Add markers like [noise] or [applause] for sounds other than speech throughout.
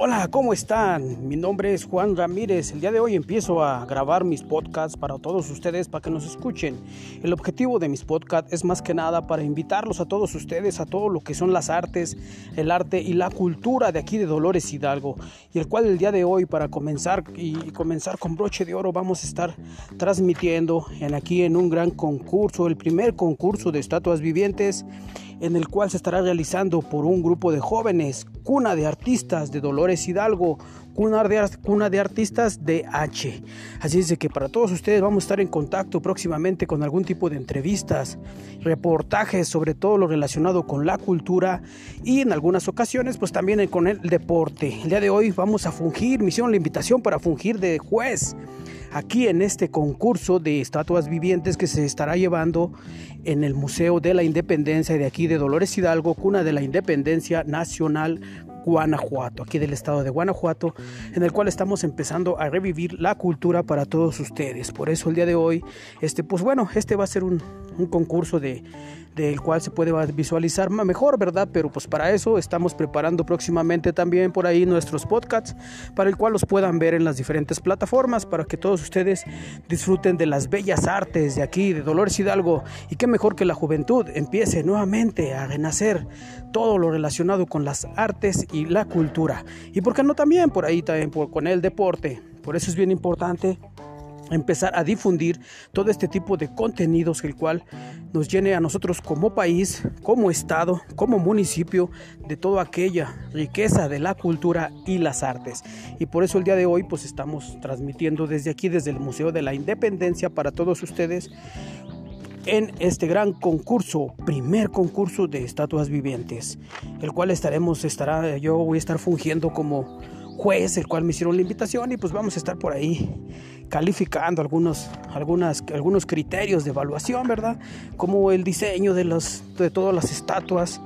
Hola, ¿cómo están? Mi nombre es Juan Ramírez. El día de hoy empiezo a grabar mis podcasts para todos ustedes, para que nos escuchen. El objetivo de mis podcasts es más que nada para invitarlos a todos ustedes a todo lo que son las artes, el arte y la cultura de aquí de Dolores Hidalgo. Y el cual el día de hoy, para comenzar y comenzar con broche de oro, vamos a estar transmitiendo en aquí en un gran concurso, el primer concurso de estatuas vivientes en el cual se estará realizando por un grupo de jóvenes, cuna de artistas de Dolores Hidalgo, cuna de, cuna de artistas de H. Así es que para todos ustedes vamos a estar en contacto próximamente con algún tipo de entrevistas, reportajes sobre todo lo relacionado con la cultura y en algunas ocasiones pues también con el deporte. El día de hoy vamos a fungir, me hicieron la invitación para fungir de juez aquí en este concurso de estatuas vivientes que se estará llevando en el Museo de la Independencia de aquí de Dolores Hidalgo, cuna de la Independencia Nacional Guanajuato, aquí del estado de Guanajuato, en el cual estamos empezando a revivir la cultura para todos ustedes. Por eso el día de hoy, este, pues bueno, este va a ser un, un concurso de, del cual se puede visualizar mejor, ¿verdad? Pero pues para eso estamos preparando próximamente también por ahí nuestros podcasts, para el cual los puedan ver en las diferentes plataformas, para que todos ustedes disfruten de las bellas artes de aquí, de Dolores Hidalgo, y qué mejor que la juventud empiece nuevamente a renacer todo lo relacionado con las artes y la cultura. Y por qué no también por ahí también con el deporte. Por eso es bien importante empezar a difundir todo este tipo de contenidos el cual nos llene a nosotros como país, como estado, como municipio de toda aquella riqueza de la cultura y las artes. Y por eso el día de hoy pues estamos transmitiendo desde aquí desde el Museo de la Independencia para todos ustedes en este gran concurso, primer concurso de estatuas vivientes, el cual estaremos estará yo voy a estar fungiendo como juez, el cual me hicieron la invitación y pues vamos a estar por ahí calificando algunos, algunas, algunos criterios de evaluación, ¿verdad? Como el diseño de, los, de todas las estatuas,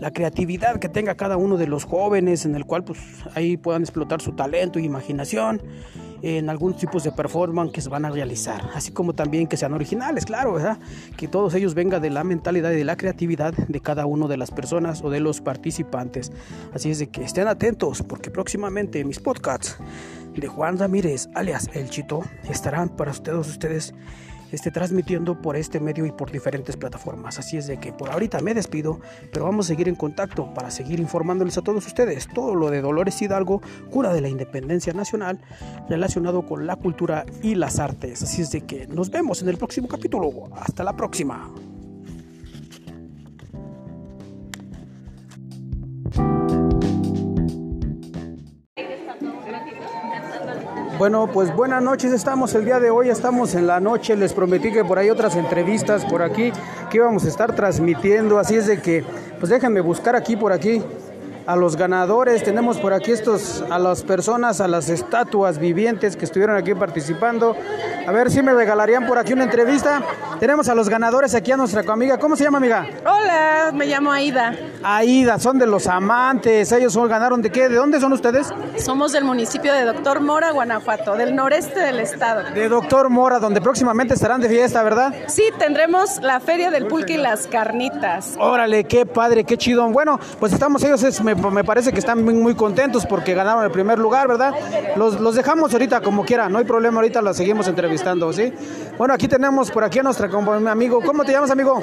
la creatividad que tenga cada uno de los jóvenes, en el cual pues ahí puedan explotar su talento y imaginación en algunos tipos de performance que se van a realizar, así como también que sean originales, claro, ¿verdad? Que todos ellos vengan de la mentalidad y de la creatividad de cada uno de las personas o de los participantes. Así es de que estén atentos porque próximamente mis podcasts de Juan Ramírez, alias El Chito, estarán para todos ustedes esté transmitiendo por este medio y por diferentes plataformas. Así es de que por ahorita me despido, pero vamos a seguir en contacto para seguir informándoles a todos ustedes todo lo de Dolores Hidalgo, cura de la independencia nacional, relacionado con la cultura y las artes. Así es de que nos vemos en el próximo capítulo. Hasta la próxima. Bueno, pues buenas noches, estamos el día de hoy, estamos en la noche, les prometí que por ahí otras entrevistas por aquí que íbamos a estar transmitiendo, así es de que, pues déjenme buscar aquí por aquí a los ganadores, tenemos por aquí estos, a las personas, a las estatuas vivientes que estuvieron aquí participando. A ver si me regalarían por aquí una entrevista. Tenemos a los ganadores aquí a nuestra amiga. ¿Cómo se llama, amiga? Hola, me llamo Aida. Aida, son de los amantes. Ellos son, ganaron de qué? ¿De dónde son ustedes? Somos del municipio de Doctor Mora, Guanajuato, del noreste del estado. De Doctor Mora, donde próximamente estarán de fiesta, ¿verdad? Sí, tendremos la Feria del Pulque y las Carnitas. Órale, qué padre, qué chido. Bueno, pues estamos ellos, es, me me parece que están muy, contentos porque ganaron el primer lugar, ¿verdad? Los, los dejamos ahorita como quiera, no hay problema, ahorita los seguimos entrevistando, ¿sí? Bueno, aquí tenemos por aquí a nuestro amigo. ¿Cómo te llamas, amigo?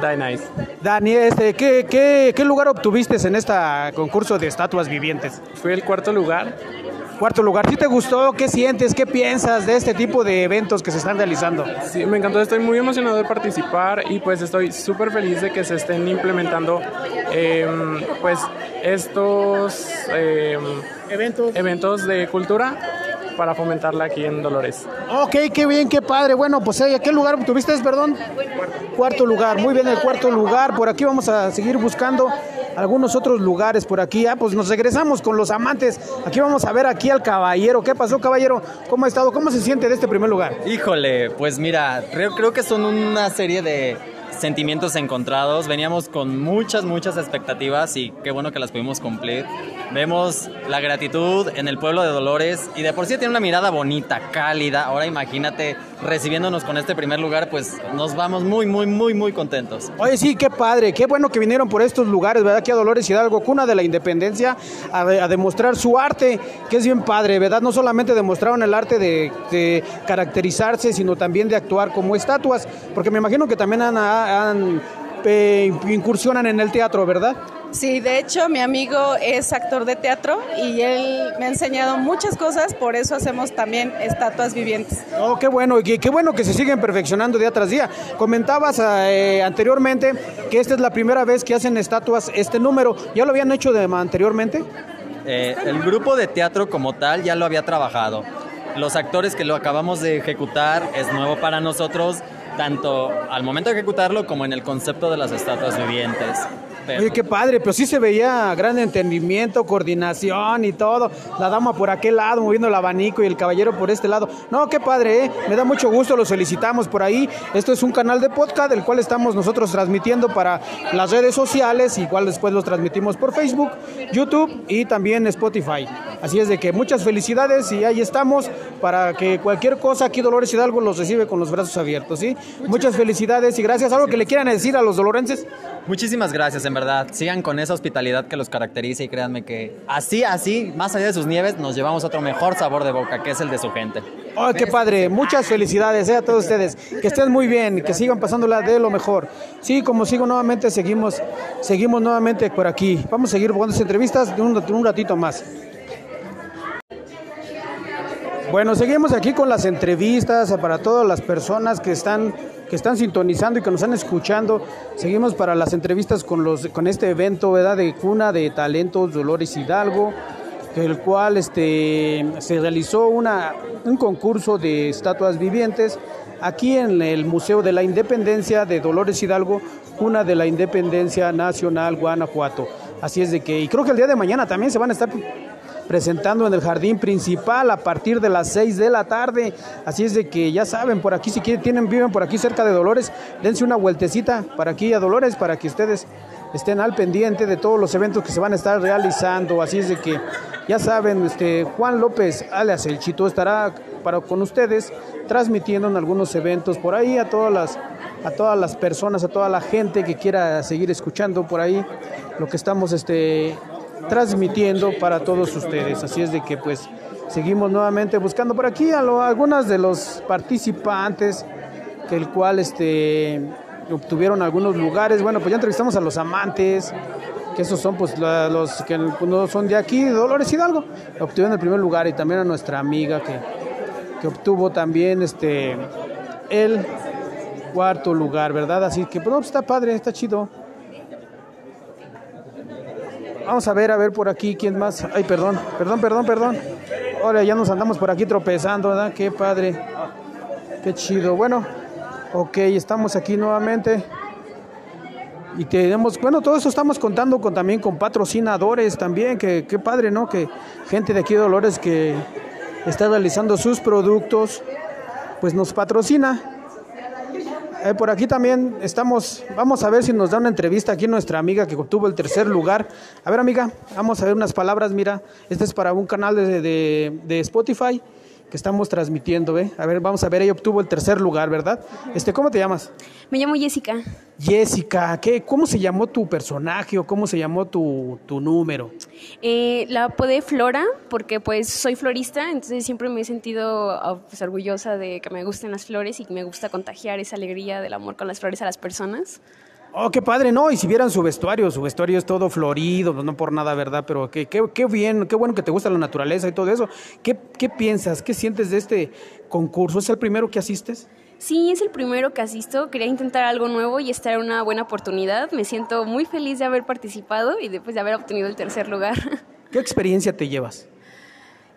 Daniel. Daniel, este, ¿qué, qué, qué lugar obtuviste en este concurso de estatuas vivientes? Fui el cuarto lugar. Cuarto lugar, ¿sí te gustó? ¿Qué sientes? ¿Qué piensas de este tipo de eventos que se están realizando? Sí, me encantó, estoy muy emocionado de participar y pues estoy súper feliz de que se estén implementando em, pues estos em, eventos. eventos de cultura para fomentarla aquí en Dolores. Ok, qué bien, qué padre. Bueno, pues ¿a qué lugar tuviste, perdón? Cuarto lugar, muy bien el cuarto lugar. Por aquí vamos a seguir buscando algunos otros lugares por aquí. Ah, pues nos regresamos con los amantes. Aquí vamos a ver aquí al caballero. ¿Qué pasó, caballero? ¿Cómo ha estado? ¿Cómo se siente de este primer lugar? Híjole, pues mira, creo, creo que son una serie de sentimientos encontrados. Veníamos con muchas, muchas expectativas y qué bueno que las pudimos cumplir. Vemos la gratitud en el pueblo de Dolores y de por sí tiene una mirada bonita, cálida. Ahora imagínate recibiéndonos con este primer lugar, pues nos vamos muy, muy, muy, muy contentos. Oye, sí, qué padre, qué bueno que vinieron por estos lugares, ¿verdad? Aquí a Dolores Hidalgo, cuna de la independencia, a, demostrar su arte, que es bien padre, ¿verdad? No solamente demostraron el arte de, caracterizarse, sino también de actuar como estatuas, porque me imagino que también han, han eh, incursionan en el teatro, ¿verdad? Sí, de hecho mi amigo es actor de teatro y él me ha enseñado muchas cosas, por eso hacemos también estatuas vivientes. Oh, qué bueno, y qué bueno que se siguen perfeccionando día tras día. Comentabas eh, anteriormente que esta es la primera vez que hacen estatuas este número, ¿ya lo habían hecho de, anteriormente? Eh, el grupo de teatro como tal ya lo había trabajado. Los actores que lo acabamos de ejecutar es nuevo para nosotros, tanto al momento de ejecutarlo como en el concepto de las estatuas vivientes. Oye, qué padre, pero sí se veía gran entendimiento, coordinación y todo. La dama por aquel lado moviendo el abanico y el caballero por este lado. No, qué padre, ¿eh? me da mucho gusto, los felicitamos por ahí. Esto es un canal de podcast del cual estamos nosotros transmitiendo para las redes sociales, igual después los transmitimos por Facebook, YouTube y también Spotify. Así es de que muchas felicidades y ahí estamos para que cualquier cosa aquí Dolores Hidalgo los recibe con los brazos abiertos, ¿sí? Muchas felicidades y gracias. ¿Algo que le quieran decir a los dolorenses? Muchísimas gracias, en verdad. Sigan con esa hospitalidad que los caracteriza y créanme que así, así, más allá de sus nieves, nos llevamos otro mejor sabor de boca, que es el de su gente. ¡Oh, qué padre! Muchas felicidades eh, a todos ustedes. Que estén muy bien, que sigan pasándola de lo mejor. Sí, como sigo nuevamente, seguimos, seguimos nuevamente por aquí. Vamos a seguir jugando entrevistas de un, un ratito más. Bueno, seguimos aquí con las entrevistas para todas las personas que están que están sintonizando y que nos están escuchando. Seguimos para las entrevistas con los con este evento, ¿verdad? De cuna de talentos Dolores Hidalgo, el cual este se realizó una un concurso de estatuas vivientes aquí en el Museo de la Independencia de Dolores Hidalgo, cuna de la Independencia Nacional Guanajuato. Así es de que y creo que el día de mañana también se van a estar presentando en el jardín principal a partir de las 6 de la tarde. Así es de que ya saben, por aquí si quieren, tienen, viven por aquí cerca de Dolores, dense una vueltecita para aquí a Dolores para que ustedes estén al pendiente de todos los eventos que se van a estar realizando. Así es de que ya saben, este Juan López, alias El Chito, estará para, con ustedes transmitiendo en algunos eventos por ahí a todas las a todas las personas, a toda la gente que quiera seguir escuchando por ahí lo que estamos este transmitiendo para todos ustedes. Así es de que pues seguimos nuevamente buscando por aquí a lo, algunas de los participantes que el cual este obtuvieron algunos lugares. Bueno, pues ya entrevistamos a los amantes, que esos son pues los que no son de aquí, Dolores Hidalgo, obtuvieron el primer lugar y también a nuestra amiga que, que obtuvo también este el cuarto lugar, ¿verdad? Así que pues, está padre, está chido. Vamos a ver, a ver por aquí quién más. Ay, perdón, perdón, perdón, perdón. Ahora ya nos andamos por aquí tropezando, ¿verdad? Qué padre. Qué chido. Bueno, ok, estamos aquí nuevamente. Y tenemos, bueno, todo eso estamos contando con también con patrocinadores también, que qué padre, ¿no? Que gente de aquí de Dolores que está realizando sus productos, pues nos patrocina. Eh, por aquí también estamos, vamos a ver si nos da una entrevista aquí nuestra amiga que obtuvo el tercer lugar. A ver amiga, vamos a ver unas palabras, mira, este es para un canal de, de, de Spotify que estamos transmitiendo, ¿eh? A ver, vamos a ver, ella obtuvo el tercer lugar, ¿verdad? Este, ¿cómo te llamas? Me llamo Jessica. Jessica, ¿qué, ¿cómo se llamó tu personaje o cómo se llamó tu, tu número? Eh, la apodé Flora porque pues soy florista, entonces siempre me he sentido pues, orgullosa de que me gusten las flores y que me gusta contagiar esa alegría del amor con las flores a las personas. Oh, qué padre, no, y si vieran su vestuario, su vestuario es todo florido, no por nada, ¿verdad? Pero qué, qué, qué bien, qué bueno que te gusta la naturaleza y todo eso. ¿Qué, ¿Qué piensas, qué sientes de este concurso? ¿Es el primero que asistes? Sí, es el primero que asisto. Quería intentar algo nuevo y estar en una buena oportunidad. Me siento muy feliz de haber participado y después de haber obtenido el tercer lugar. [laughs] ¿Qué experiencia te llevas?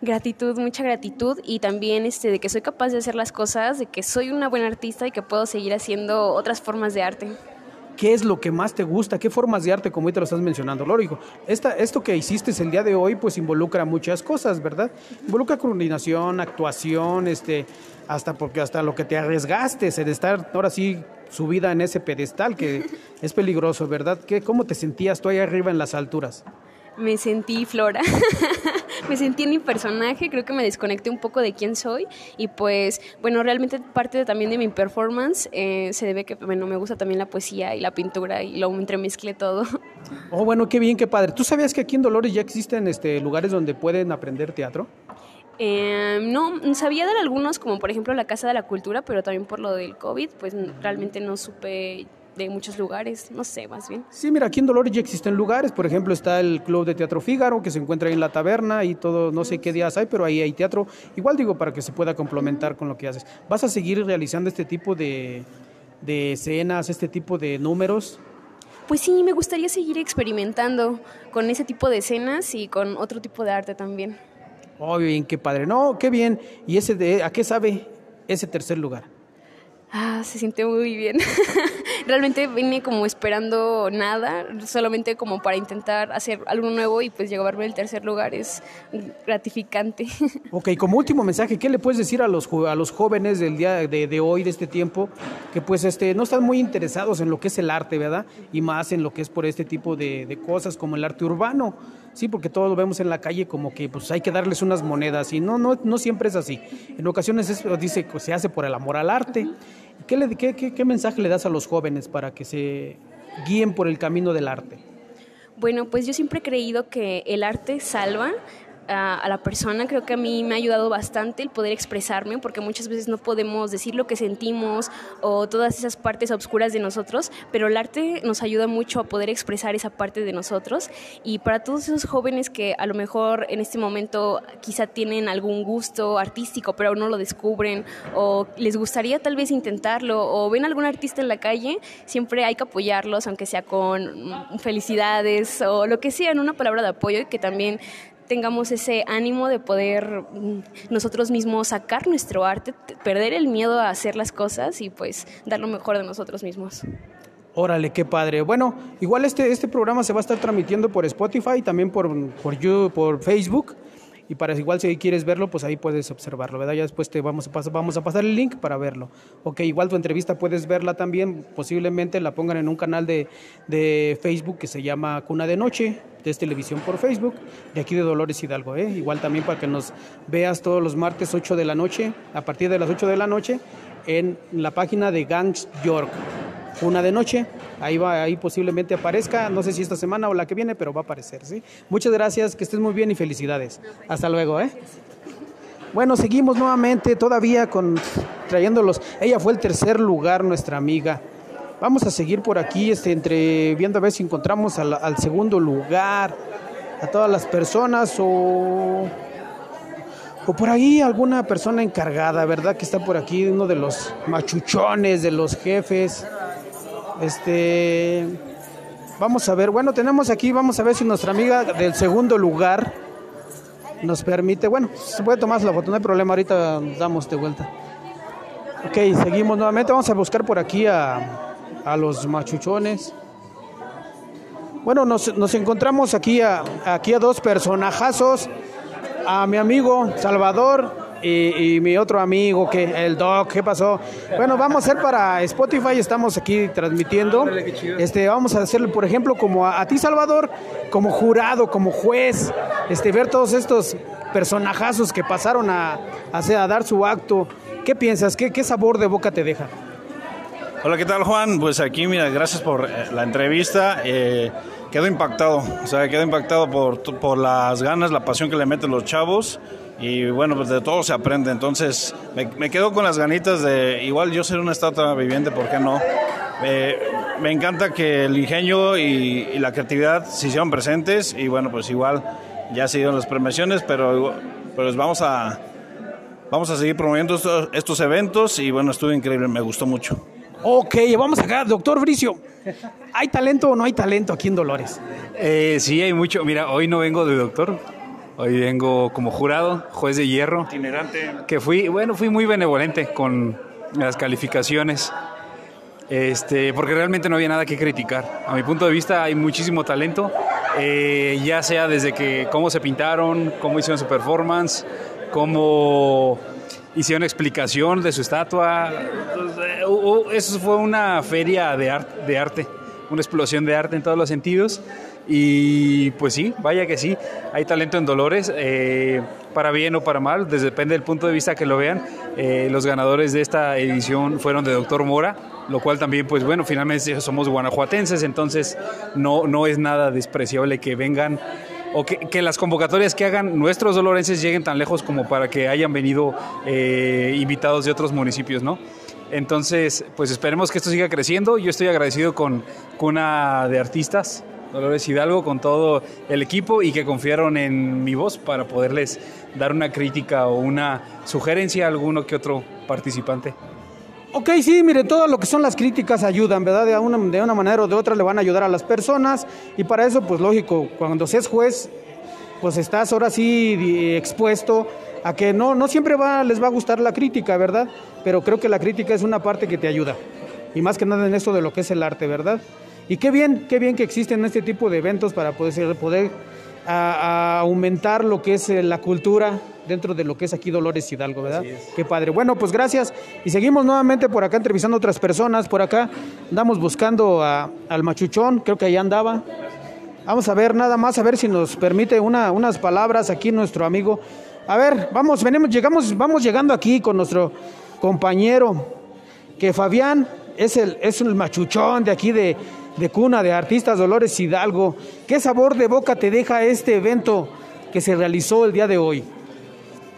Gratitud, mucha gratitud y también este, de que soy capaz de hacer las cosas, de que soy una buena artista y que puedo seguir haciendo otras formas de arte. ¿Qué es lo que más te gusta? ¿Qué formas de arte, como ahorita lo estás mencionando? Lógico, esta, esto que hiciste el día de hoy, pues involucra muchas cosas, ¿verdad? Involucra coordinación, actuación, este, hasta porque hasta lo que te arriesgaste, de estar ahora sí subida en ese pedestal que [laughs] es peligroso, ¿verdad? ¿Qué, ¿Cómo te sentías tú ahí arriba en las alturas? Me sentí Flora, [laughs] me sentí en mi personaje, creo que me desconecté un poco de quién soy y pues bueno, realmente parte también de mi performance eh, se debe que bueno, me gusta también la poesía y la pintura y lo entremezclé todo. Oh, bueno, qué bien, qué padre. ¿Tú sabías que aquí en Dolores ya existen este, lugares donde pueden aprender teatro? Eh, no, sabía de algunos, como por ejemplo la Casa de la Cultura, pero también por lo del COVID, pues realmente no supe de muchos lugares, no sé, más bien. Sí, mira, aquí en Dolores ya existen lugares, por ejemplo está el Club de Teatro Fígaro, que se encuentra ahí en la taberna y todo, no sé qué días hay, pero ahí hay teatro, igual digo, para que se pueda complementar con lo que haces. ¿Vas a seguir realizando este tipo de, de escenas, este tipo de números? Pues sí, me gustaría seguir experimentando con ese tipo de escenas y con otro tipo de arte también. Oh, bien, qué padre. No, qué bien. ¿Y ese de, a qué sabe ese tercer lugar? Ah, se siente muy bien. [laughs] Realmente vine como esperando nada, solamente como para intentar hacer algo nuevo y pues llevarme el tercer lugar es gratificante. [laughs] Ok, como último mensaje, ¿qué le puedes decir a los, a los jóvenes del día de, hoy, de este tiempo, que pues este, no están muy interesados en lo que es el arte, ¿verdad? Y más en lo que es por este tipo de, de cosas como el arte urbano. Sí, porque todos lo vemos en la calle como que pues hay que darles unas monedas y no, no, no siempre es así. En ocasiones es, dice que se hace por el amor al arte. ¿Qué, le, qué, qué, ¿Qué mensaje le das a los jóvenes para que se guíen por el camino del arte? Bueno, pues yo siempre he creído que el arte salva, a, la persona. Creo que a mí me ha ayudado bastante el poder expresarme, porque muchas veces no podemos decir lo que sentimos o todas esas partes oscuras de nosotros, pero el arte nos ayuda mucho a poder expresar esa parte de nosotros. Y para todos esos jóvenes que a lo mejor en este momento quizá tienen algún gusto artístico, pero aún no lo descubren, o les gustaría tal vez intentarlo, o ven algún artista en la calle, siempre hay que apoyarlos, aunque sea con felicidades o lo que sea, en una palabra de apoyo y que también tengamos ese ánimo de poder nosotros mismos sacar nuestro arte, perder el miedo a hacer las cosas y pues dar lo mejor de nosotros mismos. Órale, qué padre. Bueno, igual este, este programa se va a estar transmitiendo por Spotify también por, por, YouTube, por Facebook. Y para igual si quieres verlo, pues ahí puedes observarlo, ¿verdad? Ya después te vamos a, pasar, vamos a pasar el link para verlo. Ok, igual tu entrevista puedes verla también, posiblemente la pongan en un canal de, de Facebook que se llama Cuna de Noche, de televisión por Facebook, de aquí de Dolores Hidalgo, ¿eh? Igual también para que nos veas todos los martes 8 de la noche, a partir de las 8 de la noche, en la página de Gangs York. Una de noche, ahí va, ahí posiblemente aparezca, no sé si esta semana o la que viene, pero va a aparecer, ¿sí? Muchas gracias, que estés muy bien y felicidades. Hasta luego, ¿eh? Bueno, seguimos nuevamente todavía con trayéndolos. Ella fue el tercer lugar, nuestra amiga. Vamos a seguir por aquí, este, entre viendo a ver si encontramos al, segundo lugar, a todas las personas o o por ahí alguna persona encargada, ¿verdad? Que está por aquí, uno de los machuchones, de los jefes. Este, vamos a ver, bueno, tenemos aquí, vamos a ver si nuestra amiga del segundo lugar nos permite, bueno, se puede tomar la foto, no hay problema, ahorita damos de vuelta. Ok, seguimos nuevamente, vamos a buscar por aquí a, a los machuchones. Bueno, nos, nos encontramos aquí a, aquí a dos personajazos, a mi amigo Salvador y, y, mi otro amigo, que el Doc, ¿qué pasó? Bueno, vamos a hacer para Spotify, estamos aquí transmitiendo. Este, vamos a hacerlo, por ejemplo, como a, a, ti, Salvador, como jurado, como juez, este, ver todos estos personajazos que pasaron a, a, a dar su acto. ¿Qué piensas? ¿Qué, ¿Qué sabor de boca te deja? Hola, ¿qué tal, Juan? Pues aquí, mira, gracias por la entrevista. Eh, quedo impactado, o sea, quedo impactado por, por las ganas, la pasión que le meten los chavos y bueno, pues de todo se aprende. Entonces, me, me, quedo con las ganitas de igual yo ser una estatua viviente, ¿por qué no? Eh, me encanta que el ingenio y, y, la creatividad se hicieron presentes y bueno, pues igual ya se dieron las premiaciones, pero pues vamos a, vamos a seguir promoviendo estos, estos eventos y bueno, estuvo increíble, me gustó mucho. Ok, vamos acá, doctor Bricio. ¿Hay talento o no hay talento aquí en Dolores? Eh, sí, hay mucho. Mira, hoy no vengo de doctor, Hoy vengo como jurado, juez de hierro. Itinerante. Que fui, bueno, fui muy benevolente con las calificaciones. Este, porque realmente no había nada que criticar. A mi punto de vista hay muchísimo talento, eh, ya sea desde que cómo se pintaron, cómo hicieron su performance, cómo hicieron explicación de su estatua. Eso fue una feria de arte una explosión de arte en todos los sentidos. Y pues sí, vaya que sí, hay talento en Dolores, eh, para bien o para mal, desde, depende del punto de vista que lo vean. Eh, los ganadores de esta edición fueron de Doctor Mora, lo cual también, pues bueno, finalmente somos guanajuatenses, entonces no, no es nada despreciable que vengan o que, las convocatorias que hagan nuestros dolorenses lleguen tan lejos como para que hayan venido eh, invitados de otros municipios, ¿no? Entonces, pues esperemos que esto siga creciendo. Yo estoy agradecido con Cuna de Artistas, Dolores Hidalgo, con todo el equipo y que confiaron en mi voz para poderles dar una crítica o una sugerencia a alguno que otro participante. Ok, sí, mire, todo lo que son las críticas ayudan, ¿verdad? De una, de una manera o de otra le van a ayudar a las personas y para eso, pues lógico, cuando seas juez, pues estás ahora sí expuesto a que no, no siempre va, les va a gustar la crítica, ¿verdad? Pero creo que la crítica es una parte que te ayuda. Y más que nada en esto de lo que es el arte, ¿verdad? Y qué bien, qué bien que existen este tipo de eventos para poder, poder aumentar lo que es eh, la cultura dentro de lo que es aquí Dolores Hidalgo, ¿verdad? Qué padre. Bueno, pues gracias. Y seguimos nuevamente por acá entrevistando a otras personas. Por acá andamos buscando al machuchón, creo que ahí andaba. Vamos a ver nada más, a ver si nos permite una, unas palabras aquí nuestro amigo. A ver, vamos, venimos, llegamos, vamos llegando aquí con nuestro compañero, que Fabián es el, es el machuchón de aquí de, de cuna de artistas Dolores Hidalgo. ¿Qué sabor de boca te deja este evento que se realizó el día de hoy?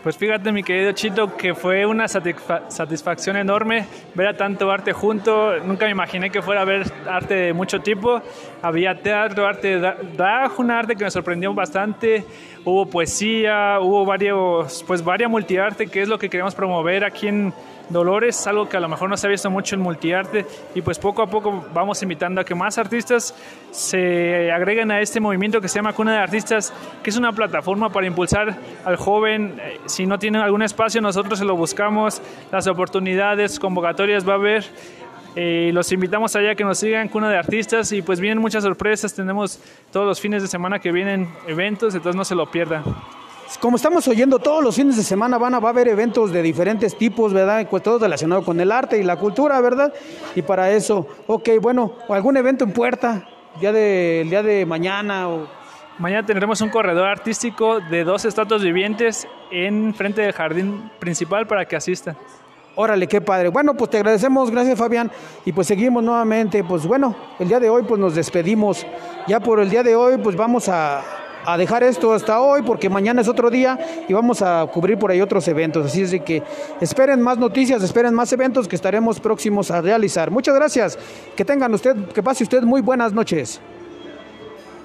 Pues fíjate, mi querido Chito, que fue una satisfacción enorme ver a tanto arte junto. Nunca me imaginé que fuera a ver arte de mucho tipo. Había teatro, arte drag, un arte que me sorprendió bastante. Hubo poesía, hubo varios, pues varias multiarte, que es lo que queremos promover aquí en Dolores, algo que a lo mejor no se ha visto mucho en multiarte y pues poco a poco vamos invitando a que más artistas se agreguen a este movimiento que se llama Cuna de Artistas, que es una plataforma para impulsar al joven. Eh, si no tienen algún espacio, nosotros se lo buscamos, las oportunidades, convocatorias va a haber. Eh, los invitamos allá que nos sigan Cuna de Artistas y pues vienen muchas sorpresas, tenemos todos los fines de semana que vienen eventos, entonces no se lo pierdan. Como estamos oyendo, todos los fines de semana van a, va a haber eventos de diferentes tipos, ¿verdad? Pues todo relacionado con el arte y la cultura, ¿verdad? Y para eso, ok, bueno, algún evento en puerta, día de, el día de mañana o... Mañana tendremos un corredor artístico de dos estatuas vivientes en frente del jardín principal para que asistan. Órale, qué padre. Bueno, pues te agradecemos, gracias Fabián. Y pues seguimos nuevamente. Pues bueno, el día de hoy pues nos despedimos. Ya por el día de hoy pues vamos a, a dejar esto hasta hoy porque mañana es otro día y vamos a cubrir por ahí otros eventos. Así es de que esperen más noticias, esperen más eventos que estaremos próximos a realizar. Muchas gracias. Que tengan usted, que pase usted muy buenas noches.